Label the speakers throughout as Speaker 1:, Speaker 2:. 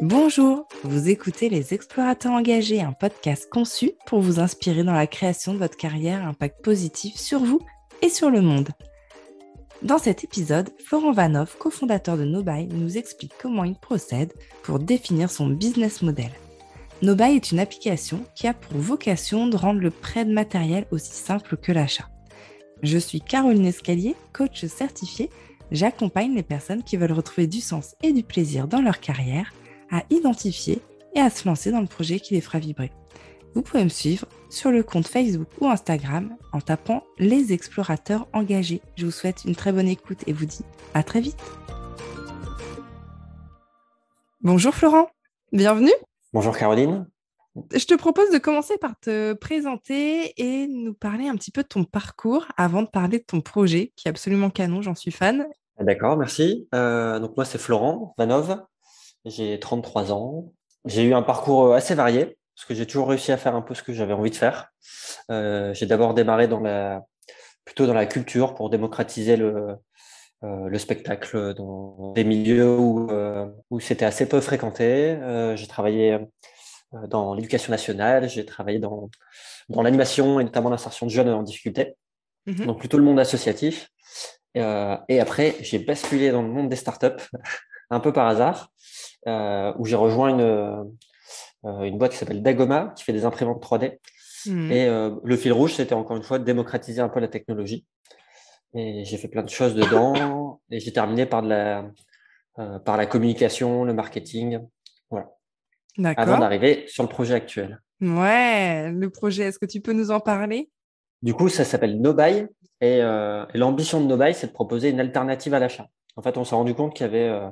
Speaker 1: Bonjour, vous écoutez Les Explorateurs engagés, un podcast conçu pour vous inspirer dans la création de votre carrière à impact positif sur vous et sur le monde. Dans cet épisode, Florent Vanov, cofondateur de Nobuy, nous explique comment il procède pour définir son business model. Nobuy est une application qui a pour vocation de rendre le prêt de matériel aussi simple que l'achat. Je suis Caroline Escalier, coach certifiée. J'accompagne les personnes qui veulent retrouver du sens et du plaisir dans leur carrière à identifier et à se lancer dans le projet qui les fera vibrer. Vous pouvez me suivre sur le compte Facebook ou Instagram en tapant les explorateurs engagés. Je vous souhaite une très bonne écoute et vous dis à très vite. Bonjour Florent, bienvenue.
Speaker 2: Bonjour Caroline.
Speaker 1: Je te propose de commencer par te présenter et nous parler un petit peu de ton parcours avant de parler de ton projet qui est absolument canon, j'en suis fan.
Speaker 2: D'accord, merci. Euh, donc moi c'est Florent Vanov, j'ai 33 ans. J'ai eu un parcours euh, assez varié parce que j'ai toujours réussi à faire un peu ce que j'avais envie de faire. Euh, j'ai d'abord démarré dans la, plutôt dans la culture pour démocratiser le, euh, le spectacle dans des milieux où, où c'était assez peu fréquenté. J'ai travaillé dans l'éducation nationale, j'ai travaillé dans, dans l'animation et notamment l'insertion de jeunes en difficulté,
Speaker 1: Mhm.
Speaker 2: donc plutôt le monde associatif. Euh, et après, j'ai basculé dans le monde des startups un peu par hasard, euh, où j'ai rejoint une, euh, une boîte qui s'appelle Dagoma, qui fait des imprimantes 3D.
Speaker 1: Hmm.
Speaker 2: Et euh, le fil rouge, c'était encore une fois de démocratiser un peu la technologie. Et j'ai fait plein de choses dedans. Et j'ai terminé par, de la, par la communication, le marketing, voilà, avant
Speaker 1: D'accord.
Speaker 2: d'arriver sur le projet actuel.
Speaker 1: Ouais, le projet, est-ce que tu peux nous en parler?
Speaker 2: Du coup, ça s'appelle Nobuy. Et, euh, et l'ambition de Nobuy, c'est de proposer une alternative à l'achat. En fait, on s'est rendu compte qu'il y avait, euh,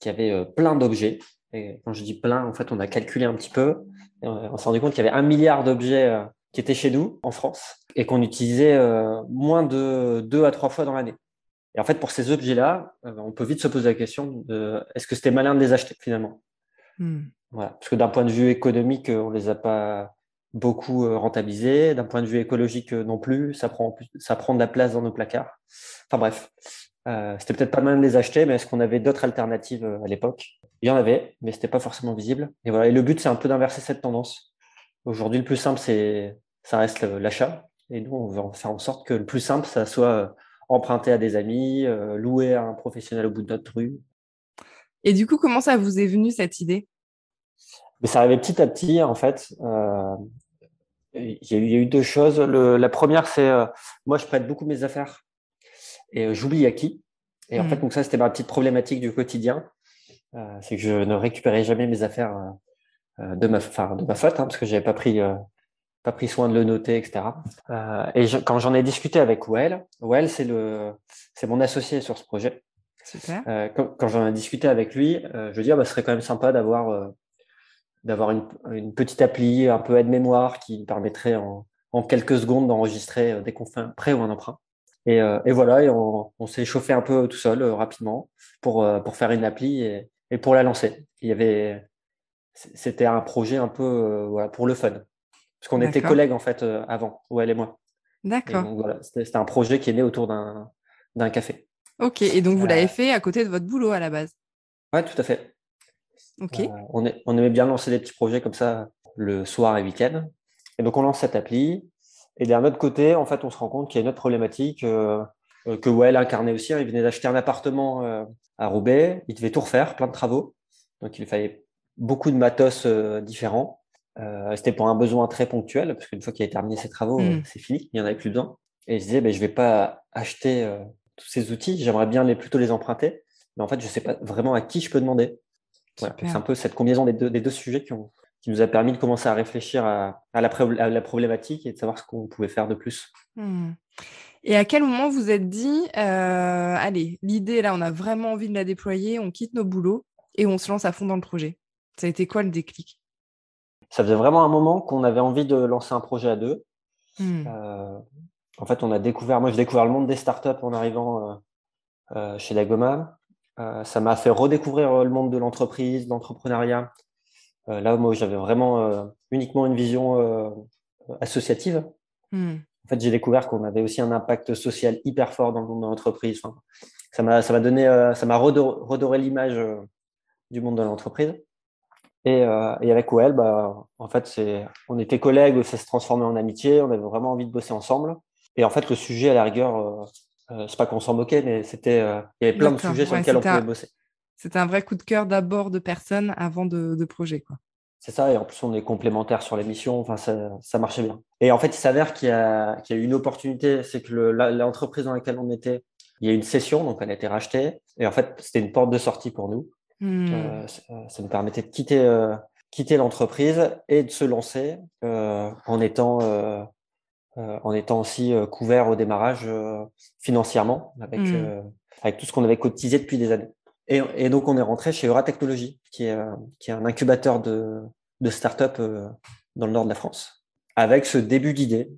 Speaker 2: qu'il y avait euh, plein d'objets. Et quand je dis plein, en fait, on a calculé un petit peu. Et on s'est rendu compte qu'il y avait un milliard d'objets euh, qui étaient chez nous, en France, et qu'on utilisait euh, moins de deux à trois fois dans l'année. Et en fait, pour ces objets-là, on peut vite se poser la question de est-ce que c'était malin de les acheter finalement?
Speaker 1: Hmm.
Speaker 2: voilà. Parce que d'un point de vue économique, on les a pas beaucoup euh, rentabilisés. D'un point de vue écologique euh, non plus, ça prend, ça prend de la place dans nos placards. Enfin bref, euh, c'était peut-être pas mal de les acheter, mais est-ce qu'on avait d'autres alternatives à l'époque? Il y en avait, mais c'était pas forcément visible. Et voilà. Et le but, c'est un peu d'inverser cette tendance. Aujourd'hui, le plus simple, c'est, ça reste l'achat. Et nous, on veut faire en sorte que le plus simple, ça soit emprunté à des amis, loué à un professionnel au bout de notre rue,
Speaker 1: Et du coup, comment ça vous est venu cette idée?
Speaker 2: Mais ça arrivait petit à petit, en fait. Euh, il, y a eu, il y a eu deux choses. Le- la première, c'est euh, moi, je prête beaucoup mes affaires et euh, j'oublie à qui. Et en
Speaker 1: Mhm.
Speaker 2: fait, donc ça, c'était ma petite problématique du quotidien. Euh, c'est que je ne récupérais jamais mes affaires euh, euh, de ma, de ma faute, hein, parce que j'avais pas pris, euh, pas pris soin de le noter, etc. Euh, et je- quand j'en ai discuté avec Well, Well, c'est le, c'est mon associé sur ce projet.
Speaker 1: Super.
Speaker 2: Euh, quand quand j'en ai discuté avec lui, euh, je lui ai dit, ah, bah, ce serait quand même sympa d'avoir euh, d'avoir une, une petite appli un peu aide-mémoire qui permettrait en, en quelques secondes d'enregistrer euh, dès qu'on fait un prêt ou un emprunt. Et, euh, et voilà, et on, on s'est chauffé un peu tout seul euh, rapidement pour, euh, pour faire une appli et, et pour la lancer. Il y avait, c'était un projet un peu voilà, pour le fun. Parce qu'on était collègues en fait avant, où elle et moi.
Speaker 1: D'accord.
Speaker 2: voilà, c'était un projet qui est né autour d'un d'un café.
Speaker 1: Ok. Et donc, vous l'avez fait à côté de votre boulot à la base?
Speaker 2: Ouais, tout à fait. Euh, on, est- on aimait bien lancer des petits projets comme ça le soir et week-end. Et donc, on lance cette appli. Et d'un autre côté, en fait, on se rend compte qu'il y a une autre problématique euh, euh, que Well incarnait aussi. hein. Il venait d'acheter un appartement euh, à Roubaix. Il devait tout refaire, plein de travaux. Donc, il lui fallait beaucoup de matos euh, différents. C'était pour un besoin très ponctuel, parce qu'une fois qu'il avait terminé ses travaux,
Speaker 1: Mm.
Speaker 2: euh, c'est fini. Il n'y en avait plus besoin. Et il se disait, ben, je vais pas acheter tous ces outils. J'aimerais bien les, plutôt les emprunter. Mais en fait, je sais pas vraiment à qui je peux demander. Voilà. C'est un peu cette combinaison des deux, des deux sujets qui, ont, qui nous a permis de commencer à réfléchir à, à la, pré- à la problématique et de savoir ce qu'on pouvait faire de plus.
Speaker 1: Hmm. Et à quel moment vous êtes dit, euh, allez, l'idée là, on a vraiment envie de la déployer, on quitte nos boulots et on se lance à fond dans le projet? Ça a été quoi le déclic?
Speaker 2: Ça faisait vraiment un moment qu'on avait envie de lancer un projet à deux.
Speaker 1: Hmm.
Speaker 2: Euh, en fait, on a découvert, moi j'ai découvert le monde des startups en arrivant euh, chez Dagoma. Euh, ça m'a fait redécouvrir euh, le monde de l'entreprise, de l'entrepreneuriat. Euh, là, moi, j'avais vraiment euh, uniquement une vision associative.
Speaker 1: Hmm.
Speaker 2: En fait, j'ai découvert qu'on avait aussi un impact social hyper fort dans le monde de l'entreprise. Enfin, ça m'a ça m'a donné, ça m'a redoré, l'image du monde de l'entreprise. Et, et, avec OL, bah, en fait, c'est, on était collègues, ça s'est transformé en amitié, on avait vraiment envie de bosser ensemble. Et en fait, le sujet, à la rigueur, c'est pas qu'on s'en moquait, mais c'était, il y avait plein de sujets sur lesquels on pouvait bosser.
Speaker 1: C'était un vrai coup de cœur d'abord de personnes avant de, de projet, quoi.
Speaker 2: C'est ça, et en plus on est complémentaires sur l'émission, enfin ça, ça, marchait bien. Et en fait, il s'avère qu'il y, a, qu'il y a eu une opportunité, c'est que l'entreprise dans laquelle on était, il y a eu une session, donc elle a été rachetée, et en fait c'était une porte de sortie pour nous. Hmm. Euh, ça nous permettait de quitter, euh, quitter l'entreprise et de se lancer euh, en étant euh, en étant aussi couvert au démarrage financièrement avec hmm. avec tout ce qu'on avait cotisé depuis des années. Et, et, donc, on est rentré chez Eura Technologies, qui est, qui est un incubateur de, de start-up euh, dans le nord de la France, avec ce début d'idée.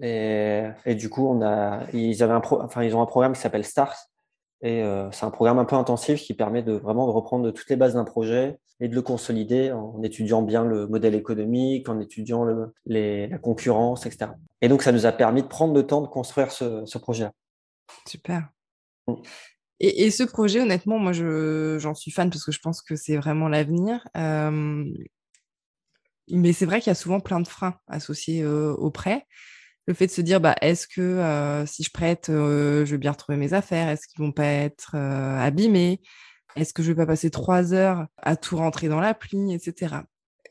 Speaker 2: Et, et, du coup, on a, ils, avaient un pro, enfin, ils ont un programme qui s'appelle Stars. Et euh, c'est un programme un peu intensif qui permet de vraiment reprendre toutes les bases d'un projet et de le consolider en étudiant bien le modèle économique, en étudiant le, les, la concurrence, etc. Et donc, ça nous a permis de prendre le temps de construire ce, ce projet-là.
Speaker 1: Super. Mm. Et, ce projet, honnêtement, moi, j'en suis fan parce que je pense que c'est vraiment l'avenir. mais c'est vrai qu'il y a souvent plein de freins associés au prêt. Le fait de se dire, bah, est-ce que si je prête, je vais bien retrouver mes affaires? Est-ce qu'ils vont pas être abîmés? Est-ce que je vais pas passer trois heures à tout rentrer dans l'appli, etc.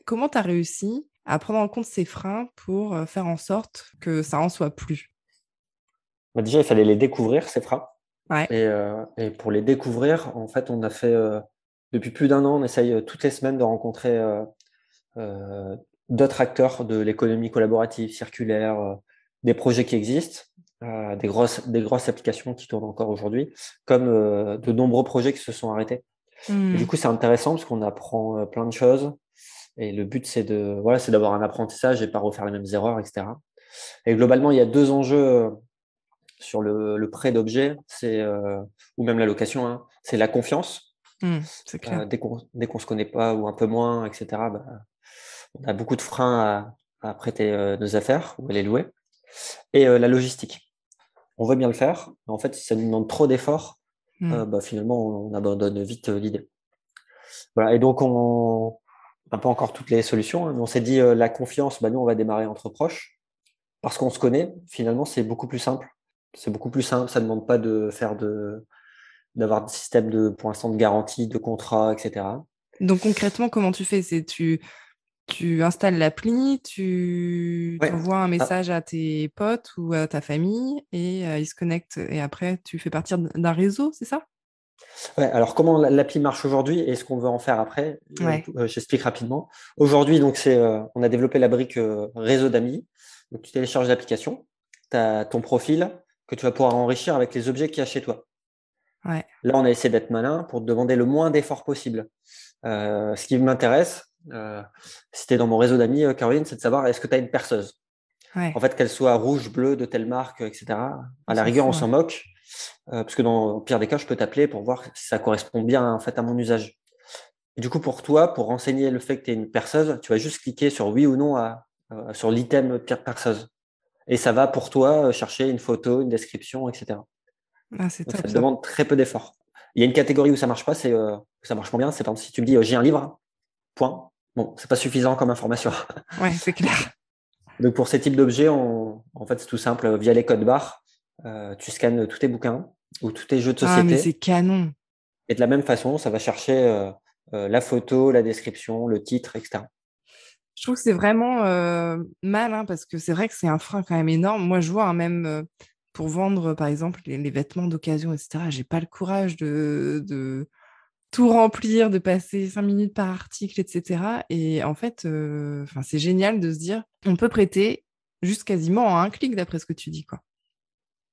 Speaker 1: Comment tu as réussi à prendre en compte ces freins pour faire en sorte que ça en soit plus?
Speaker 2: Bah, Déjà, il fallait les découvrir, ces freins. Et, euh, et, pour les découvrir, en fait, on a fait, euh, depuis plus d'un an, on essaye euh, toutes les semaines de rencontrer euh, d'autres acteurs de l'économie collaborative, circulaire, des projets qui existent, des, grosses, des grosses applications qui tournent encore aujourd'hui, comme de nombreux projets qui se sont arrêtés. du mmh. coup, c'est intéressant parce qu'on apprend plein de choses. Et le but, c'est de, voilà, c'est d'avoir un apprentissage et pas refaire les mêmes erreurs, etc. Et globalement, il y a deux enjeux sur le, prêt d'objets, c'est euh, ou même la location, hein, c'est la confiance.
Speaker 1: Mmh, clair.
Speaker 2: Euh, dès qu'on ne se connaît pas ou un peu moins, etc. Bah, on a beaucoup de freins à, prêter euh, nos affaires ou à les louer. Et la logistique. On veut bien le faire, mais en fait, si ça nous demande trop d'efforts, mmh. bah, finalement, on, abandonne vite l'idée. Voilà. Et donc, on n'a pas encore toutes les solutions, hein, mais on s'est dit la confiance, bah, nous, on va démarrer entre proches parce qu'on se connaît. Finalement, c'est beaucoup plus simple c'est beaucoup plus simple. Ça ne demande pas de faire de d'avoir des systèmes de, pour l'instant, de garantie, de contrat, etc.
Speaker 1: Donc concrètement, comment tu fais? C'est tu tu installes l'appli, tu envoies un ah. message à tes potes ou à ta famille et euh, ils se connectent et après tu fais partir d'un réseau, c'est ça?
Speaker 2: Ouais, alors comment l'appli marche aujourd'hui et ce qu'on veut en faire après, euh, j'explique rapidement. Aujourd'hui, donc c'est, euh, on a développé la brique réseau d'amis. Donc tu télécharges l'application, tu as ton profil, que tu vas pouvoir enrichir avec les objets qu'il y a chez toi.
Speaker 1: Là,
Speaker 2: on a essayé d'être malin pour te demander le moins d'efforts possible. Euh, ce qui m'intéresse, euh, si tu es dans mon réseau d'amis, euh, Caroline, c'est de savoir est-ce que tu as une perceuse? En fait, qu'elle soit rouge, bleue, de telle marque, etc. À la rigueur, on s'en moque, parce que dans le pire des cas, je peux t'appeler pour voir si ça correspond bien en fait à mon usage. Et du coup, pour toi, pour renseigner le fait que tu es une perceuse, tu vas juste cliquer sur oui ou non à, sur l'item perceuse et ça va pour toi euh, chercher une photo, une description, etc.
Speaker 1: Ah, ça te
Speaker 2: demande très peu d'efforts. Il y a une catégorie où ça marche pas, c'est euh, ça marche moins bien. C'est par exemple si tu me dis euh, j'ai un livre, point. Bon, c'est pas suffisant comme information.
Speaker 1: Ouais, c'est clair.
Speaker 2: Donc pour ces types d'objets, en fait, c'est tout simple. Via les codes barres, tu scannes tous tes bouquins ou tous tes jeux de société. Ah,
Speaker 1: mais c'est canon.
Speaker 2: Et de la même façon, ça va chercher la photo, la description, le titre, etc.
Speaker 1: Je trouve que c'est vraiment euh, mal, hein, parce que c'est vrai que c'est un frein quand même énorme. Moi, je vois hein, même euh, pour vendre, par exemple, les, vêtements d'occasion, etc., j'ai pas le courage de, de, tout remplir, de passer cinq minutes par article, etc. Et en fait, euh, c'est génial de se dire, on peut prêter juste quasiment à un clic, d'après ce que tu dis. Quoi.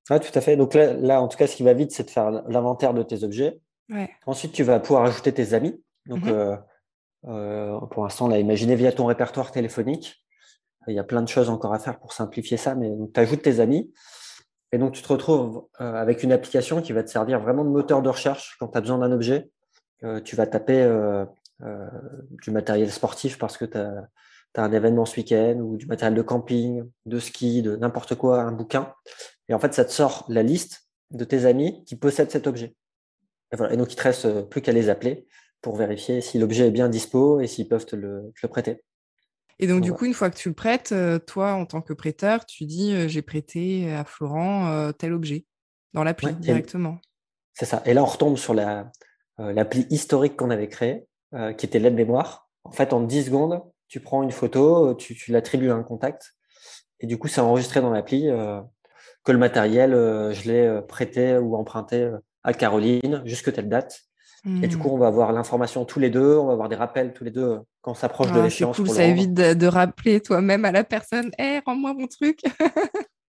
Speaker 2: Ah, tout à fait. Donc là, là, en tout cas, ce qui va vite, c'est de faire l'inventaire de tes objets. Ensuite, tu vas pouvoir ajouter tes amis. Donc, mmh euh, pour l'instant, on l'a imaginé via ton répertoire téléphonique. Il y a plein de choses encore à faire pour simplifier ça, mais tu ajoutes tes amis. Et donc, tu te retrouves euh, avec une application qui va te servir vraiment de moteur de recherche quand tu as besoin d'un objet. Euh, tu vas taper euh, euh, du matériel sportif parce que tu as, as, un événement ce week-end ou du matériel de camping, de ski, de n'importe quoi, un bouquin. Et en fait, ça te sort la liste de tes amis qui possèdent cet objet. Et, voilà. et donc, il te reste plus qu'à les appeler pour vérifier si l'objet est bien dispo et s'ils peuvent te le, prêter.
Speaker 1: Et donc, du coup, une fois que tu le prêtes, toi, en tant que prêteur, tu dis j'ai prêté à Florent tel objet dans l'appli directement.
Speaker 2: C'est ça. Et là, on retombe sur l'appli historique qu'on avait créée, qui était l'aide-mémoire. En fait, en 10 secondes, tu prends une photo, tu, tu l'attribues à un contact, et du coup, c'est enregistré dans l'appli que le matériel, je l'ai prêté ou emprunté à Caroline, jusque telle date. Et du coup, hmm. on va avoir l'information tous les deux, on va avoir des rappels tous les deux euh, quand on s'approche de ah, l'échéance.
Speaker 1: C'est cool, ça évite de, rappeler toi-même à la personne Hé, hey, rends-moi mon truc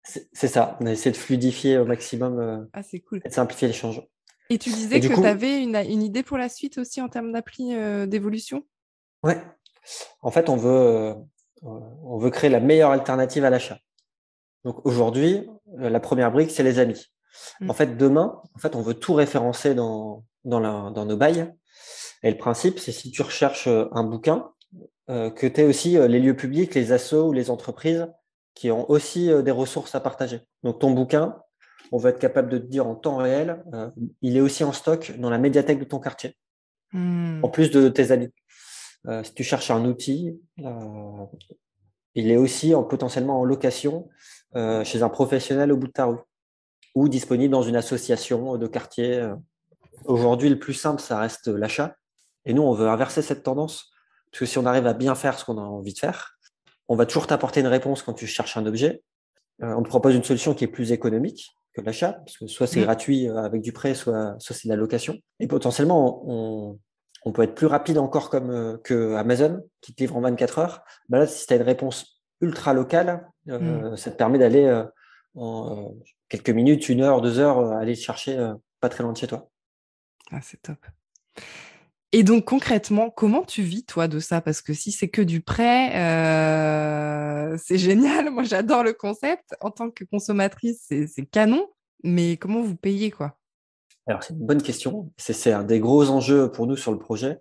Speaker 2: C'est ça, on a essayé de fluidifier au maximum euh,
Speaker 1: ah, cool.
Speaker 2: et de simplifier l'échange.
Speaker 1: Et tu disais que tu avais une, une, idée pour la suite aussi en termes d'appli euh, d'évolution?
Speaker 2: Ouais. En fait, on veut, on veut créer la meilleure alternative à l'achat. Donc aujourd'hui, la première brique, c'est les amis. Hmm. En fait, demain, en fait, on veut tout référencer dans, dans, nos bails. Et le principe, c'est si tu recherches euh, un bouquin, euh, que tu aies aussi euh, les lieux publics, les assos ou les entreprises qui ont aussi des ressources à partager. Donc ton bouquin, on va être capable de te dire en temps réel, il est aussi en stock dans la médiathèque de ton quartier, hmm. en plus de tes amis. si tu cherches un outil, il est aussi en, potentiellement en location chez un professionnel au bout de ta rue ou disponible dans une association de quartier Aujourd'hui, le plus simple, ça reste l'achat. Et nous, on veut inverser cette tendance. Parce que si on arrive à bien faire ce qu'on a envie de faire, on va toujours t'apporter une réponse quand tu cherches un objet. Euh, on te propose une solution qui est plus économique que l'achat, parce que soit c'est mmh. gratuit euh, avec du prêt, soit, soit c'est de la location. Et potentiellement, on, on peut être plus rapide encore comme euh, que Amazon, qui te livre en 24 heures. Bah là, si tu as une réponse ultra locale, mmh. ça te permet d'aller en quelques minutes, une heure, deux heures, aller chercher pas très loin de chez toi.
Speaker 1: Ah, c'est top. Et donc concrètement, comment tu vis toi de ça? Parce que si c'est que du prêt, euh, c'est génial. Moi, j'adore le concept. En tant que consommatrice, c'est canon. Mais comment vous payez quoi?
Speaker 2: Alors c'est une bonne question. C'est un des gros enjeux pour nous sur le projet.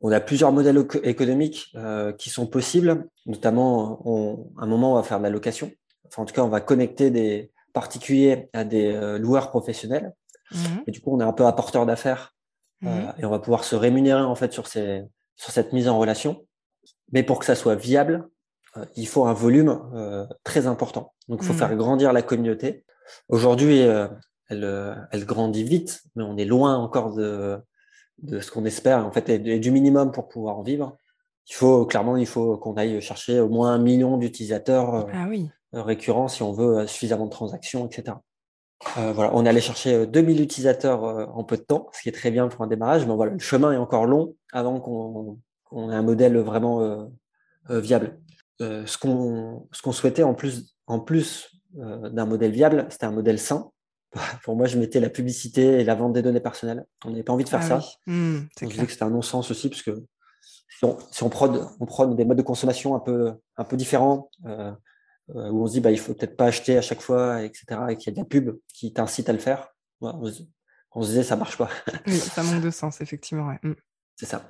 Speaker 2: On a plusieurs modèles économiques euh, qui sont possibles. Notamment, à un moment, on va faire de la location. Enfin, en tout cas, on va connecter des particuliers à des euh, loueurs professionnels. Mhm. Et du coup, on est un peu apporteur d'affaires mhm. et on va pouvoir se rémunérer en fait sur, ces, sur cette mise en relation. Mais pour que ça soit viable, il faut un volume euh, très important. Donc, il faut mhm. faire grandir la communauté. Aujourd'hui, elle, elle grandit vite, mais on est loin encore de, de ce qu'on espère en fait et du minimum pour pouvoir en vivre. Il faut clairement, il faut qu'on aille chercher au moins un million d'utilisateurs
Speaker 1: ah
Speaker 2: récurrents si on veut suffisamment de transactions, etc. Euh, voilà, on est allé chercher 2000 euh, utilisateurs euh, en peu de temps, ce qui est très bien pour un démarrage, mais voilà, le chemin est encore long avant qu'on ait un modèle vraiment viable. Ce qu'on souhaitait en plus, en plus d'un modèle viable, c'était un modèle sain. Pour moi, je mettais la publicité et la vente des données personnelles. On n'avait pas envie de faire ah ça. Mmh, on disait que c'était un non-sens aussi, parce que si on, si on, prod, on prod des modes de consommation un peu, un peu différents, euh, où on se dit bah il faut peut-être pas acheter à chaque fois, etc. Et qu'il y a de la pub qui t'incite à le faire. on, se, disait ça marche pas.
Speaker 1: oui, ça manque de sens effectivement.
Speaker 2: Mm. C'est ça.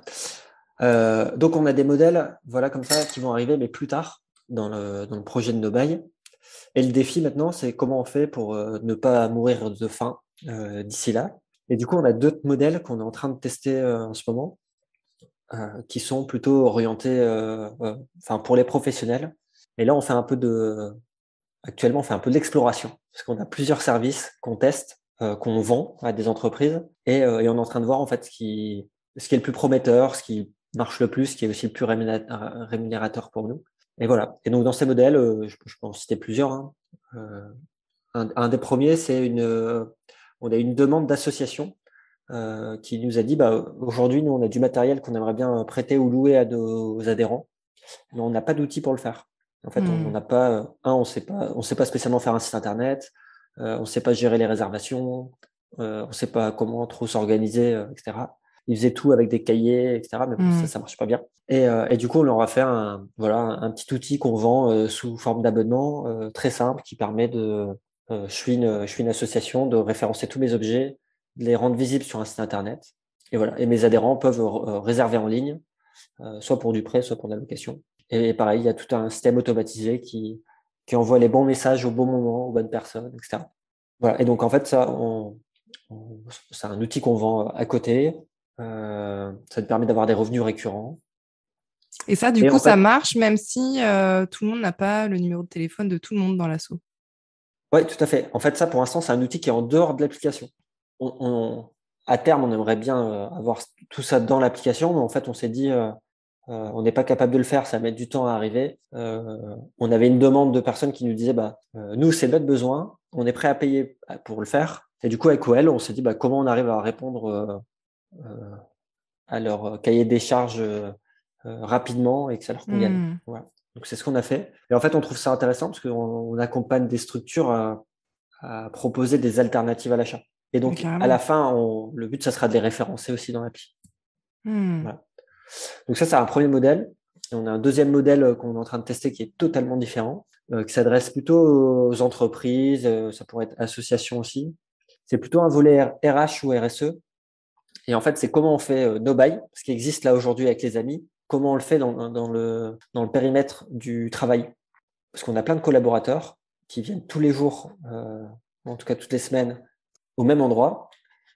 Speaker 2: Euh, donc on a des modèles, voilà comme ça, qui vont arriver, mais plus tard dans le, projet de nos bails. Et le défi maintenant, c'est comment on fait pour euh, ne pas mourir de faim d'ici là. Et du coup, on a d'autres modèles qu'on est en train de tester en ce moment, qui sont plutôt orientés, enfin pour les professionnels, et là, on fait un peu de, actuellement, on fait un peu d'exploration parce qu'on a plusieurs services qu'on teste, euh, qu'on vend à des entreprises et, euh, et, on est en train de voir en fait ce qui, ce qui est le plus prometteur, ce qui marche le plus, qui est aussi le plus rémunérateur pour nous. Et voilà. Et donc dans ces modèles, euh, je, je, peux en citer plusieurs. Hein. Euh, un, un, des premiers, c'est une, on a une demande d'association euh, qui nous a dit, bah, aujourd'hui, nous, on a du matériel qu'on aimerait bien prêter ou louer à nos adhérents, mais on n'a pas d'outils pour le faire. En fait, on hmm. n'a pas, un, on sait pas, on sait pas spécialement faire un site internet, euh, on sait pas gérer les réservations, euh, on sait pas comment trop s'organiser, euh, etc. Ils faisaient tout avec des cahiers, etc. Mais bon, ça, hmm. ça marche pas bien. Et, euh, et, du coup, on leur a fait un, voilà, un petit outil qu'on vend euh, sous forme d'abonnement, euh, très simple, qui permet de, je suis une, je suis une association, de référencer tous mes objets, de les rendre visibles sur un site internet. Et voilà. Et mes adhérents peuvent réserver en ligne, soit pour du prêt, soit pour de la location. Et pareil, il y a tout un système automatisé qui, qui envoie les bons messages au bon moment, aux bonnes personnes, etc. Voilà. Et donc, en fait, ça, on, c'est un outil qu'on vend à côté. Ça te permet d'avoir des revenus récurrents.
Speaker 1: Et ça, du coup, ça marche même si tout le monde n'a pas le numéro de téléphone de tout le monde dans l'assaut.
Speaker 2: Oui, tout à fait. En fait, ça, pour l'instant, c'est un outil qui est en dehors de l'application. à terme, on aimerait bien avoir tout ça dans l'application, mais en fait, on s'est dit, euh, on n'est pas capable de le faire, ça met du temps à arriver. Euh, on avait une demande de personnes qui nous disaient bah, euh, nous, c'est notre besoin, on est prêt à payer pour le faire. Et du coup, avec OL, on s'est dit bah, comment on arrive à répondre à leur cahier des charges rapidement et que ça leur convienne. Donc, c'est ce qu'on a fait. Et en fait, on trouve ça intéressant parce qu'on accompagne des structures à, proposer des alternatives à l'achat. Et donc, à la fin, le but, ça sera de les référencer aussi dans l'appli. Hmm. Voilà. Donc ça, c'est un premier modèle. Et on a un deuxième modèle euh, qu'on est en train de tester qui est totalement différent, euh, qui s'adresse plutôt aux entreprises, euh, ça pourrait être associations aussi. C'est plutôt un volet RH ou RSE. Et en fait, c'est comment on fait no buy, ce qui existe là aujourd'hui avec les amis, comment on le fait dans, le, dans le périmètre du travail. Parce qu'on a plein de collaborateurs qui viennent tous les jours, en tout cas toutes les semaines, au même endroit.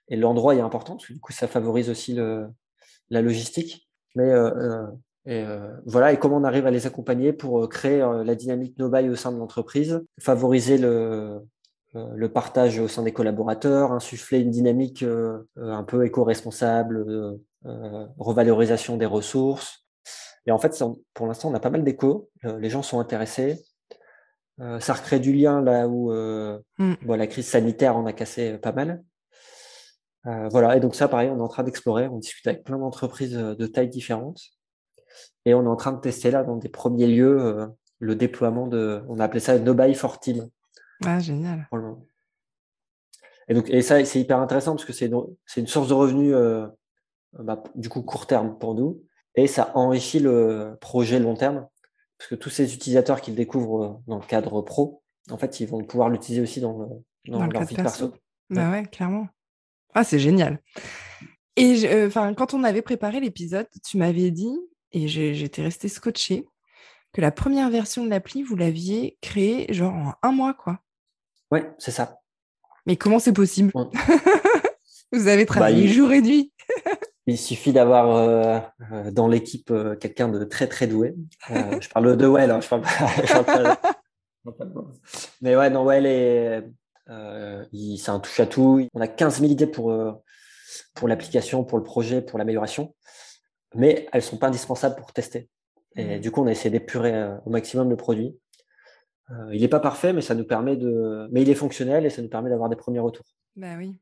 Speaker 2: Et l'endroit est important, parce que du coup, ça favorise aussi la logistique. Mais euh, euh, et, euh, voilà, et comment on arrive à les accompagner pour créer la dynamique no buy au sein de l'entreprise, favoriser le, le partage au sein des collaborateurs, insuffler une dynamique un peu éco-responsable, revalorisation des ressources. Et en fait, pour l'instant, on a pas mal d'échos. les gens sont intéressés. ça recrée du lien là où mm. bon, la crise sanitaire en a cassé pas mal. Euh, voilà, et donc ça, pareil, on est en train d'explorer, on discute avec plein d'entreprises euh, de tailles différentes, et on est en train de tester là, dans des premiers lieux, euh, le déploiement de, on a appelé ça No Buy for Team.
Speaker 1: Ah, génial.
Speaker 2: Et donc, et ça, c'est hyper intéressant parce que c'est une source de revenus, bah, du coup, court terme pour nous, et ça enrichit le projet long terme, parce que tous ces utilisateurs qui le découvrent dans le cadre pro, en fait, ils vont pouvoir l'utiliser aussi dans, dans, leur vie perso.
Speaker 1: Bah ouais, clairement. Ah, c'est génial. Et euh, enfin, quand on avait préparé l'épisode, tu m'avais dit, et j'étais restée scotchée, que la première version de l'appli, vous l'aviez créée genre en un mois, quoi.
Speaker 2: Ouais, c'est ça.
Speaker 1: Mais comment c'est possible Vous avez travaillé bah, jour et nuit.
Speaker 2: il suffit d'avoir euh, euh, dans l'équipe quelqu'un de très très doué. je parle de Well, hein, je parle, Mais ouais, non, Well est euh, c'est un touche à tout. On a 15 000 idées pour, euh, pour l'application, pour le projet, pour l'amélioration, mais elles sont pas indispensables pour tester. Et mmh. du coup, on a essayé d'épurer euh, au maximum le produit. Il n'est pas parfait, mais ça nous permet de, mais il est fonctionnel et ça nous permet d'avoir des premiers retours.
Speaker 1: Bah oui.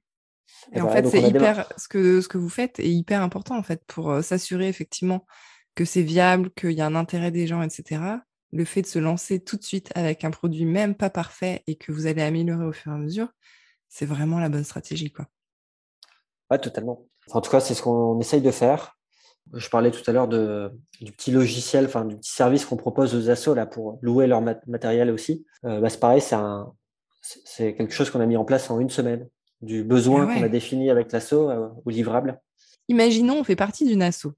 Speaker 1: Et, en fait, c'est hyper ce que ce que vous faites est hyper important en fait pour s'assurer effectivement que c'est viable, qu'il y a un intérêt des gens, etc le fait de se lancer tout de suite avec un produit même pas parfait et que vous allez améliorer au fur et à mesure, c'est vraiment la bonne stratégie. Quoi.
Speaker 2: Ouais, totalement. en tout cas, c'est ce qu'on essaye de faire. Je parlais tout à l'heure du petit logiciel, enfin du petit service qu'on propose aux assos là pour louer leur matériel aussi. Euh, bah, c'est pareil, c'est quelque chose qu'on a mis en place en une semaine, du besoin ah qu'on a défini avec l'asso euh, au livrable.
Speaker 1: Imaginons, on fait partie d'une asso.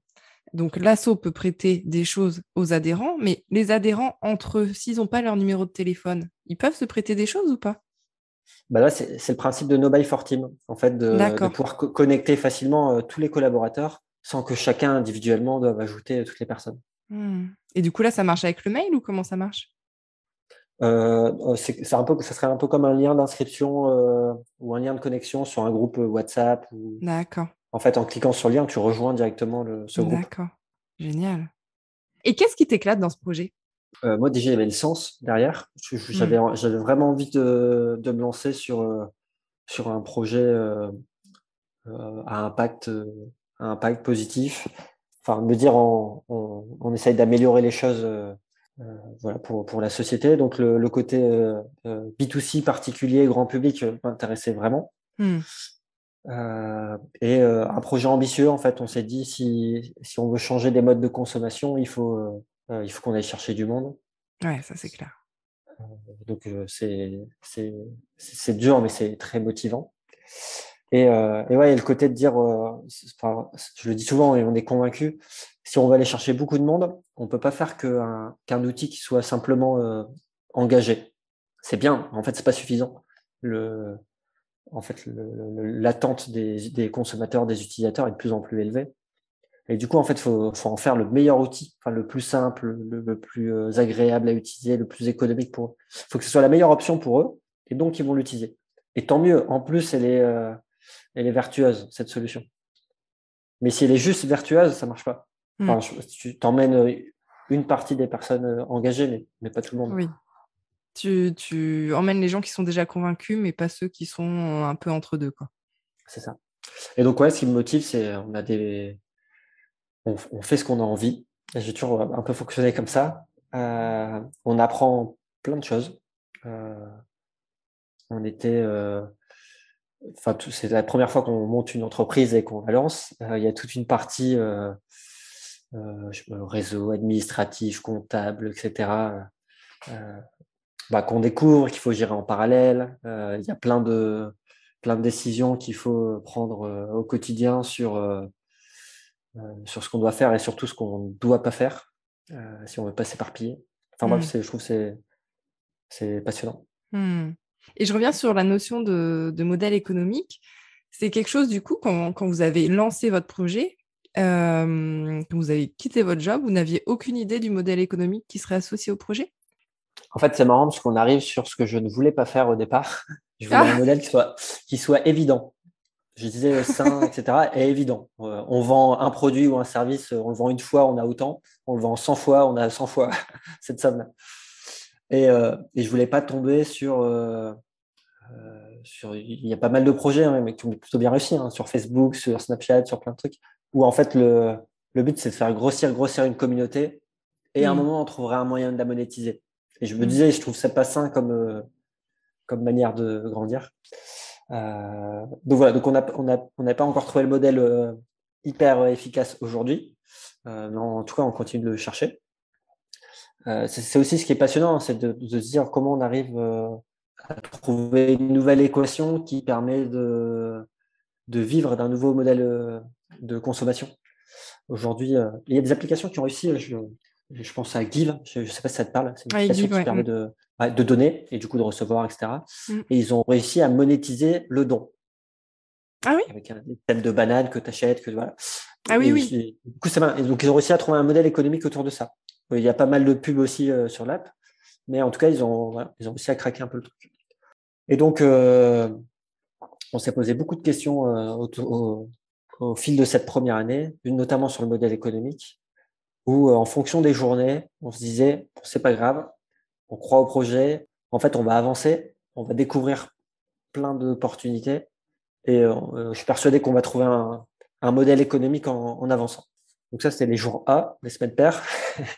Speaker 1: Donc l'asso peut prêter des choses aux adhérents, mais les adhérents entre eux, s'ils n'ont pas leur numéro de téléphone, ils peuvent se prêter des choses ou pas?
Speaker 2: Bah là, c'est le principe de No Buy for Team, en fait, de, pouvoir connecter facilement euh, tous les collaborateurs sans que chacun individuellement doive ajouter euh, toutes les personnes.
Speaker 1: Hmm. Et du coup, là, ça marche avec le mail ou comment ça marche?
Speaker 2: Euh, c'est un peu, ça serait un peu comme un lien d'inscription ou un lien de connexion sur un groupe WhatsApp.
Speaker 1: D'accord
Speaker 2: en fait, en cliquant sur le lien, tu rejoins directement le, ce groupe.
Speaker 1: D'accord, génial. Et qu'est-ce qui t'éclate dans ce projet?
Speaker 2: Euh, Moi, déjà, il y avait le sens derrière. Hmm. J'avais vraiment envie de, de, me lancer sur, euh, sur un projet euh, à, impact, à impact positif. Enfin, me dire, on, on, on essaye d'améliorer les choses voilà, pour, pour la société. Donc, le, le côté B2C particulier, grand public, m'intéressait vraiment. Hmm. Euh, et euh, un projet ambitieux, en fait, on s'est dit si, si on veut changer des modes de consommation, il faut, euh, il faut qu'on aille chercher du monde.
Speaker 1: Ouais, ça c'est clair.
Speaker 2: donc c'est dur, mais c'est très motivant. Et, et ouais, a le côté de dire, je le dis souvent et on est convaincu, si on veut aller chercher beaucoup de monde, on peut pas faire qu'un outil qui soit simplement engagé. C'est bien, en fait, c'est pas suffisant. Le, en fait, l'attente des, consommateurs, des utilisateurs est de plus en plus élevée. Et du coup, en fait, il faut, en faire le meilleur outil, enfin, le plus simple, le, plus euh, agréable à utiliser, le plus économique pour eux. Il faut que ce soit la meilleure option pour eux, et donc ils vont l'utiliser. Et tant mieux. En plus, elle est, euh, elle est vertueuse, cette solution. Mais si elle est juste vertueuse, ça marche pas. Enfin, tu t'emmènes euh, une partie des personnes engagées, mais, mais pas tout le monde.
Speaker 1: Oui. Tu, tu, emmènes les gens qui sont déjà convaincus, mais pas ceux qui sont un peu entre deux.
Speaker 2: C'est ça. Et donc, ouais, ce qui me motive, c'est on a des. On, fait ce qu'on a envie. J'ai toujours un peu fonctionné comme ça. Euh, on apprend plein de choses. Euh, on était. Euh, enfin, c'est la première fois qu'on monte une entreprise et qu'on la lance. Il y a toute une partie réseau administratif, comptable, etc. Bah, qu'on découvre, qu'il faut gérer en parallèle. Euh, il y a plein de, plein de décisions qu'il faut prendre euh, au quotidien sur, euh, sur ce qu'on doit faire et surtout ce qu'on ne doit pas faire si on ne veut pas s'éparpiller. Enfin, bref, mmh. je trouve que c'est passionnant.
Speaker 1: Mmh. Et je reviens sur la notion de, de modèle économique. C'est quelque chose, du coup, quand, quand, vous avez lancé votre projet, quand vous avez quitté votre job, vous n'aviez aucune idée du modèle économique qui serait associé au projet?
Speaker 2: En fait, c'est marrant parce qu'on arrive sur ce que je ne voulais pas faire au départ. Je voulais un ah. modèle qui soit, qui soit évident. Je disais sain, etc. et évident. Euh, on vend un produit ou un service, on le vend une fois, on a autant. On le vend 100 fois, on a 100 fois cette somme-là. Et, euh, et je voulais pas tomber sur, euh, sur. Il y a pas mal de projets hein, mais qui ont plutôt bien réussi hein, sur Facebook, sur Snapchat, sur plein de trucs. Où en fait, le, le but, c'est de faire grossir, grossir une communauté. Et à un mmh. moment, on trouverait un moyen de la monétiser. Et je me mm. disais, je trouve ça pas sain comme, euh, comme manière de grandir. Euh, donc voilà, donc on n'a on a, on pas encore trouvé le modèle euh, hyper efficace aujourd'hui. mais en tout cas, on continue de le chercher. C'est aussi ce qui est passionnant, c'est de, se dire comment on arrive à trouver une nouvelle équation qui permet de, de vivre d'un nouveau modèle de consommation. Aujourd'hui, il y a des applications qui ont réussi. Je, je pense à Give, je ne sais pas si ça te parle, c'est une application qui permet de, de, donner et du coup de recevoir, etc. Mm. Et ils ont réussi à monétiser le don.
Speaker 1: Ah oui
Speaker 2: Avec un thème de banane que tu achètes, que voilà.
Speaker 1: Ah oui, oui.
Speaker 2: du coup, ça et donc ils ont réussi à trouver un modèle économique autour de ça. Il y a pas mal de pubs aussi euh, sur l'app, mais en tout cas, ils ont, ils ont réussi à craquer un peu le truc. Et donc, euh, on s'est posé beaucoup de questions euh, au, au, fil de cette première année, notamment sur le modèle économique où euh, en fonction des journées, on se disait, c'est pas grave, on croit au projet, en fait, on va avancer, on va découvrir plein d'opportunités et euh, je suis persuadé qu'on va trouver un, un modèle économique en, en, avançant. Donc ça, c'était les jours A, les semaines paires.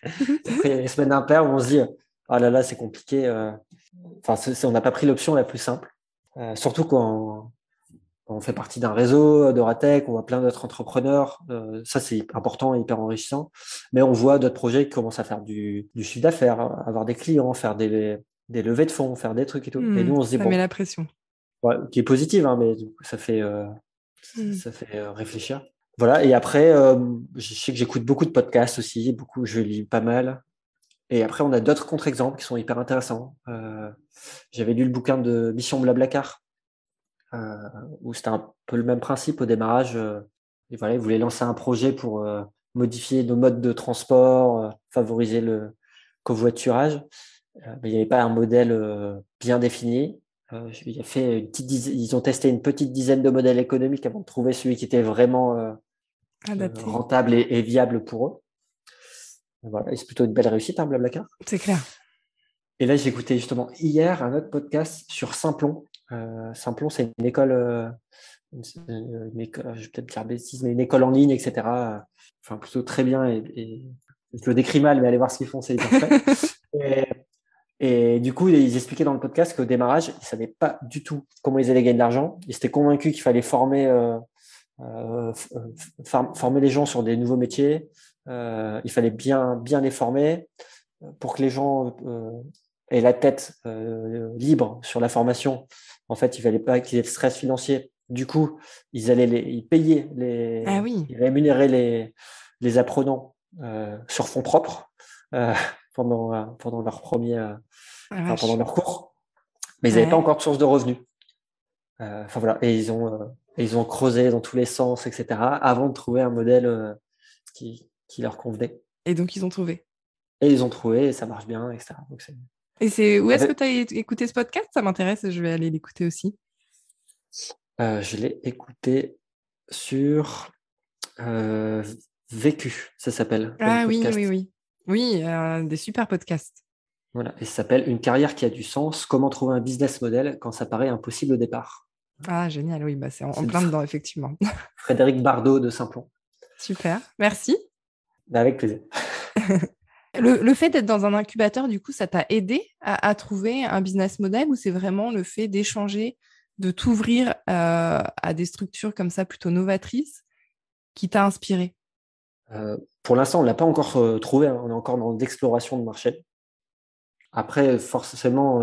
Speaker 2: les semaines impaires où on se dit, ah là là, c'est compliqué. Enfin, on n'a pas pris l'option la plus simple. surtout quand, on fait partie d'un réseau de Ratec, on voit plein d'autres entrepreneurs. Euh, ça, c'est important et hyper enrichissant. Mais on voit d'autres projets qui commencent à faire du, chiffre d'affaires, avoir des clients, faire des, levées de fonds, faire des trucs et tout. et
Speaker 1: mmh, nous, on se dit, ça met la pression.
Speaker 2: qui est positive, hein, mais ça fait, euh, mmh. ça fait euh, réfléchir. Voilà. Et après, je sais que j'écoute beaucoup de podcasts aussi, beaucoup, je lis pas mal. Et après, on a d'autres contre-exemples qui sont hyper intéressants. J'avais lu le bouquin de Mission Blablacar euh, où c'était un peu le même principe au démarrage. Euh, et voilà, ils voulaient lancer un projet pour euh, modifier nos modes de transport, favoriser le covoiturage. mais il n'y avait pas un modèle bien défini. Il a fait une petite ils ont testé une petite dizaine de modèles économiques avant de trouver celui qui était vraiment rentable et, viable pour eux. Voilà, c'est plutôt une belle réussite, hein, Blablacar.
Speaker 1: C'est clair.
Speaker 2: Et là, j'ai écouté justement hier un autre podcast sur Simplon, euh, Simplon, c'est une école, euh, une, école, je vais peut-être dire bêtise, mais une école en ligne, etc. Enfin, plutôt très bien. Et, je le décris mal, mais allez voir ce qu'ils font, c'est et, et du coup, ils expliquaient dans le podcast qu'au démarrage, ils ne savaient pas du tout comment ils allaient gagner de l'argent. Ils étaient convaincus qu'il fallait former, euh, former les gens sur des nouveaux métiers. il fallait bien, bien les former pour que les gens aient la tête libre sur la formation en fait, il fallait pas qu'ils aient de stress financier. Du coup, ils allaient les, ils payaient les,
Speaker 1: ah oui.
Speaker 2: ils rémunéraient les, les apprenants euh, sur fonds propres euh, pendant, euh, pendant leur premier, ah, pendant leur cours. Mais ils n'avaient pas encore de source de revenus. Enfin voilà, et ils ont, ils ont creusé dans tous les sens, etc., avant de trouver un modèle qui, qui leur convenait.
Speaker 1: Et donc ils ont trouvé.
Speaker 2: Et ils ont trouvé, et ça marche bien, etc. Donc,
Speaker 1: et c'est où est-ce que tu as écouté ce podcast? Ça m'intéresse, je vais aller l'écouter aussi.
Speaker 2: Euh, je l'ai écouté sur euh, Vécu, ça s'appelle.
Speaker 1: Ah oui, oui, oui. Oui, euh, des super podcasts.
Speaker 2: Voilà, et ça s'appelle Une carrière qui a du sens, comment trouver un business model quand ça paraît impossible au départ.
Speaker 1: Ah, génial, oui, bah, c'est en, plein dedans, effectivement.
Speaker 2: Frédéric Bardot de Simplon.
Speaker 1: Super, merci.
Speaker 2: Bah, avec plaisir.
Speaker 1: Le, fait d'être dans un incubateur, du coup, ça t'a aidé à, trouver un business model ou c'est vraiment le fait d'échanger, de t'ouvrir euh, à des structures comme ça plutôt novatrices qui t'a inspiré?
Speaker 2: Pour l'instant, on ne l'a pas encore euh, trouvé. Hein. On est encore dans l'exploration de marché. Après, forcément,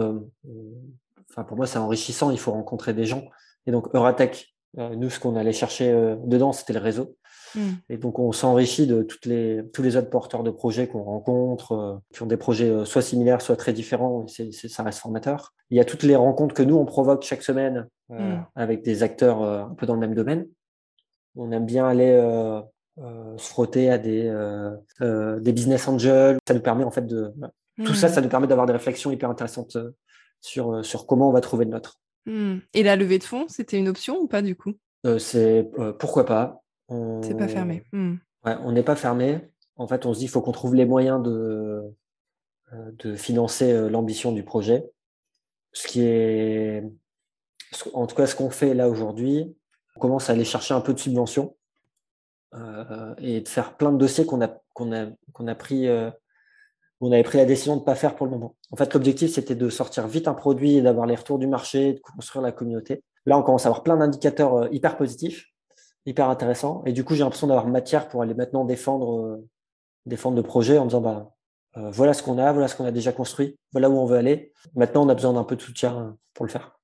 Speaker 2: enfin pour moi, c'est enrichissant. Il faut rencontrer des gens. Et donc, Euratech, nous, ce qu'on allait chercher dedans, c'était le réseau. Hmm. Et donc, on s'enrichit de toutes les, tous les autres porteurs de projets qu'on rencontre, euh, qui ont des projets euh, soit similaires, soit très différents. Et ça reste formateur. Il y a toutes les rencontres que nous, on provoque chaque semaine euh, hmm. avec des acteurs un peu dans le même domaine. On aime bien aller se frotter à des, des business angels. Ça nous permet, en fait, de. Tout ça, ça nous permet d'avoir des réflexions hyper intéressantes sur, sur comment on va trouver le nôtre.
Speaker 1: Et la levée de fonds, c'était une option ou pas du coup?
Speaker 2: C'est pourquoi pas?
Speaker 1: C'est pas fermé. Hmm.
Speaker 2: on n'est pas fermé. En fait, on se dit qu'il faut qu'on trouve les moyens de, euh, de financer euh, l'ambition du projet. Ce qui est, en tout cas, ce qu'on fait là aujourd'hui, on commence à aller chercher un peu de subventions euh, et de faire plein de dossiers qu'on a, qu'on a, qu'on a pris. on avait pris la décision de ne pas faire pour le moment. En fait, l'objectif, c'était de sortir vite un produit et d'avoir les retours du marché, de construire la communauté. Là, on commence à avoir plein d'indicateurs hyper positifs hyper intéressant. Et du coup, j'ai l'impression d'avoir matière pour aller maintenant défendre, euh, défendre le projet en disant bah, euh, voilà ce qu'on a, voilà ce qu'on a déjà construit, voilà où on veut aller. Maintenant, on a besoin d'un peu de soutien pour le faire.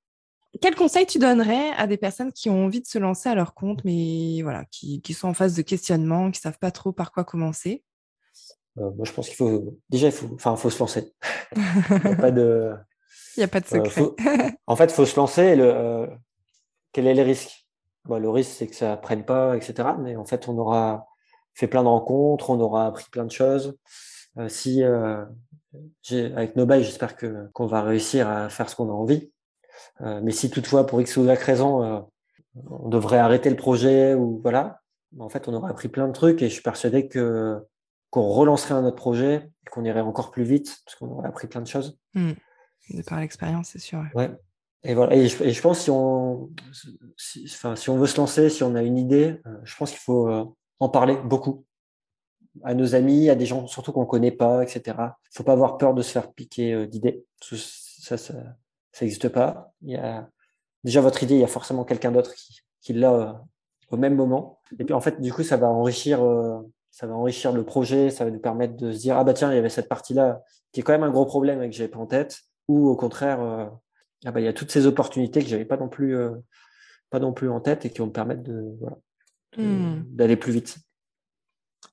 Speaker 1: Quel conseil tu donnerais à des personnes qui ont envie de se lancer à leur compte, mais voilà, qui, qui sont en phase de questionnement, qui savent pas trop par quoi commencer?
Speaker 2: Euh, Moi, je pense qu'il faut déjà, il faut, enfin, faut se lancer. il n'y a pas de.
Speaker 1: Il n'y a pas de secret.
Speaker 2: En fait, il faut se lancer. Le... Quel est le risque? Bah, le risque, c'est que ça prenne pas, etc. Mais en fait, on aura fait plein de rencontres, on aura appris plein de choses. Euh, si euh, avec Nobel, j'espère que qu'on va réussir à faire ce qu'on a envie. Euh, mais si toutefois, pour X ou Y raison, euh, on devrait arrêter le projet ou voilà, en fait, on aura appris plein de trucs et je suis persuadé que qu'on relancerait un autre projet et qu'on irait encore plus vite parce qu'on aurait appris plein de choses.
Speaker 1: Mmh. De par l'expérience, c'est sûr.
Speaker 2: Ouais. Et voilà. Et je, pense si on, enfin, si on veut se lancer, si on a une idée, euh, je pense qu'il faut en parler beaucoup à nos amis, à des gens surtout qu'on connaît pas, etc. Il faut pas avoir peur de se faire piquer d'idées. Ça, ça, ça n'existe pas. Il y a déjà votre idée, il y a forcément quelqu'un d'autre qui, qui l'a au même moment. Et puis en fait, du coup, ça va enrichir, ça va enrichir le projet. Ça va nous permettre de se dire ah bah tiens, il y avait cette partie-là qui est quand même un gros problème et que j'avais pas en tête. Ou au contraire ah bah, il y a toutes ces opportunités que j'avais pas non plus euh, pas non plus en tête et qui vont me permettre de hmm. d'aller plus vite.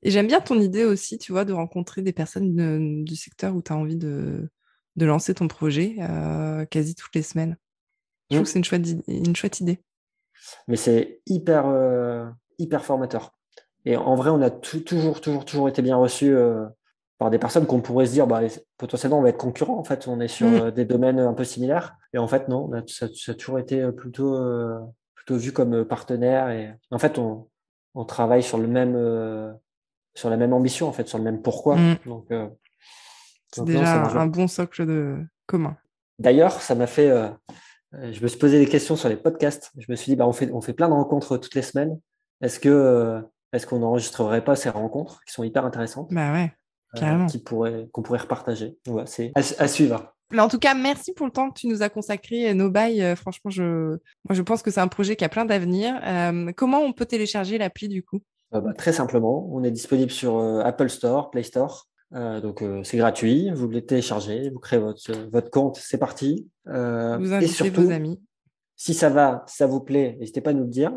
Speaker 1: Et j'aime bien ton idée aussi, tu vois, de rencontrer des personnes du secteur où tu as envie de, de, lancer ton projet euh, quasi toutes les semaines. Je trouve hmm. que c'est une chouette, une chouette idée.
Speaker 2: Mais c'est hyper, euh, hyper formateur. Et en vrai, on a toujours, toujours, toujours été bien reçus par des personnes qu'on pourrait se dire, bah, potentiellement, on va être concurrent. En fait, on est sur mm. euh, des domaines un peu similaires. Et en fait, non, ça, a toujours été euh, plutôt, euh, plutôt vu comme partenaire. Et en fait, on, on travaille sur le même, sur la même ambition, en fait, sur le même pourquoi. Mm. Donc,
Speaker 1: c'est déjà un bon socle de commun.
Speaker 2: D'ailleurs, ça m'a fait. je me suis posé des questions sur les podcasts. Je me suis dit, bah, on fait, on fait plein de rencontres toutes les semaines. Est-ce que est-ce qu'on n'enregistrerait pas ces rencontres qui sont hyper intéressantes
Speaker 1: Bah ouais.
Speaker 2: Euh, qui pourrait, qu'on pourrait repartager? Ouais, c'est à, suivre.
Speaker 1: Mais en tout cas, merci pour le temps que tu nous as consacré, No euh, franchement, je, moi, je pense que c'est un projet qui a plein d'avenir. Euh, comment on peut télécharger l'appli du coup?
Speaker 2: Bah, Très simplement, on est disponible sur Apple Store, Play Store. Donc c'est gratuit, vous le téléchargez, vous créez votre, votre compte, c'est parti.
Speaker 1: vous invitez et surtout, vos amis.
Speaker 2: Si ça va, si ça vous plaît, n'hésitez pas à nous le dire.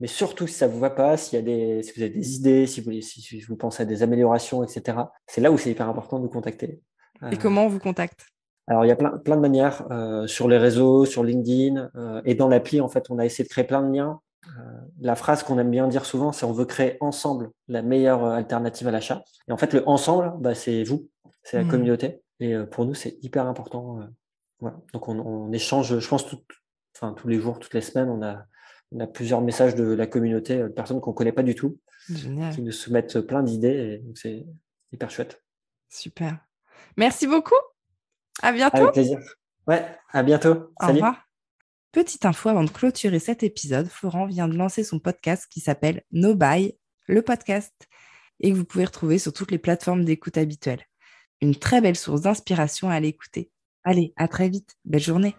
Speaker 2: Mais surtout, si ça vous va pas, s'il y a des, si vous avez des idées, si vous, si vous pensez à des améliorations, etc., c'est là où c'est hyper important de nous contacter.
Speaker 1: Et comment on vous contacte?
Speaker 2: Alors, il y a plein, plein de manières euh, sur les réseaux, sur LinkedIn euh, et dans l'appli. En fait, on a essayé de créer plein de liens. Euh, la phrase qu'on aime bien dire souvent, c'est on veut créer ensemble la meilleure alternative à l'achat. Et en fait, le ensemble, bah, c'est vous, c'est la mmh. communauté. Et pour nous, c'est hyper important. Voilà. Donc, on, on, échange, je pense, tout, enfin, tous les jours, toutes les semaines, on a, on a plusieurs messages de la communauté, de personnes qu'on ne connaît pas du tout, qui nous soumettent plein d'idées. C'est hyper chouette.
Speaker 1: Super. Merci beaucoup. À bientôt.
Speaker 2: Avec plaisir. Ouais, à bientôt.
Speaker 1: Au revoir. Petite info avant de clôturer cet épisode, Florent vient de lancer son podcast qui s'appelle No Buy, le podcast, et que vous pouvez retrouver sur toutes les plateformes d'écoute habituelles. Une très belle source d'inspiration à l'écouter. Allez, à très vite. Belle journée.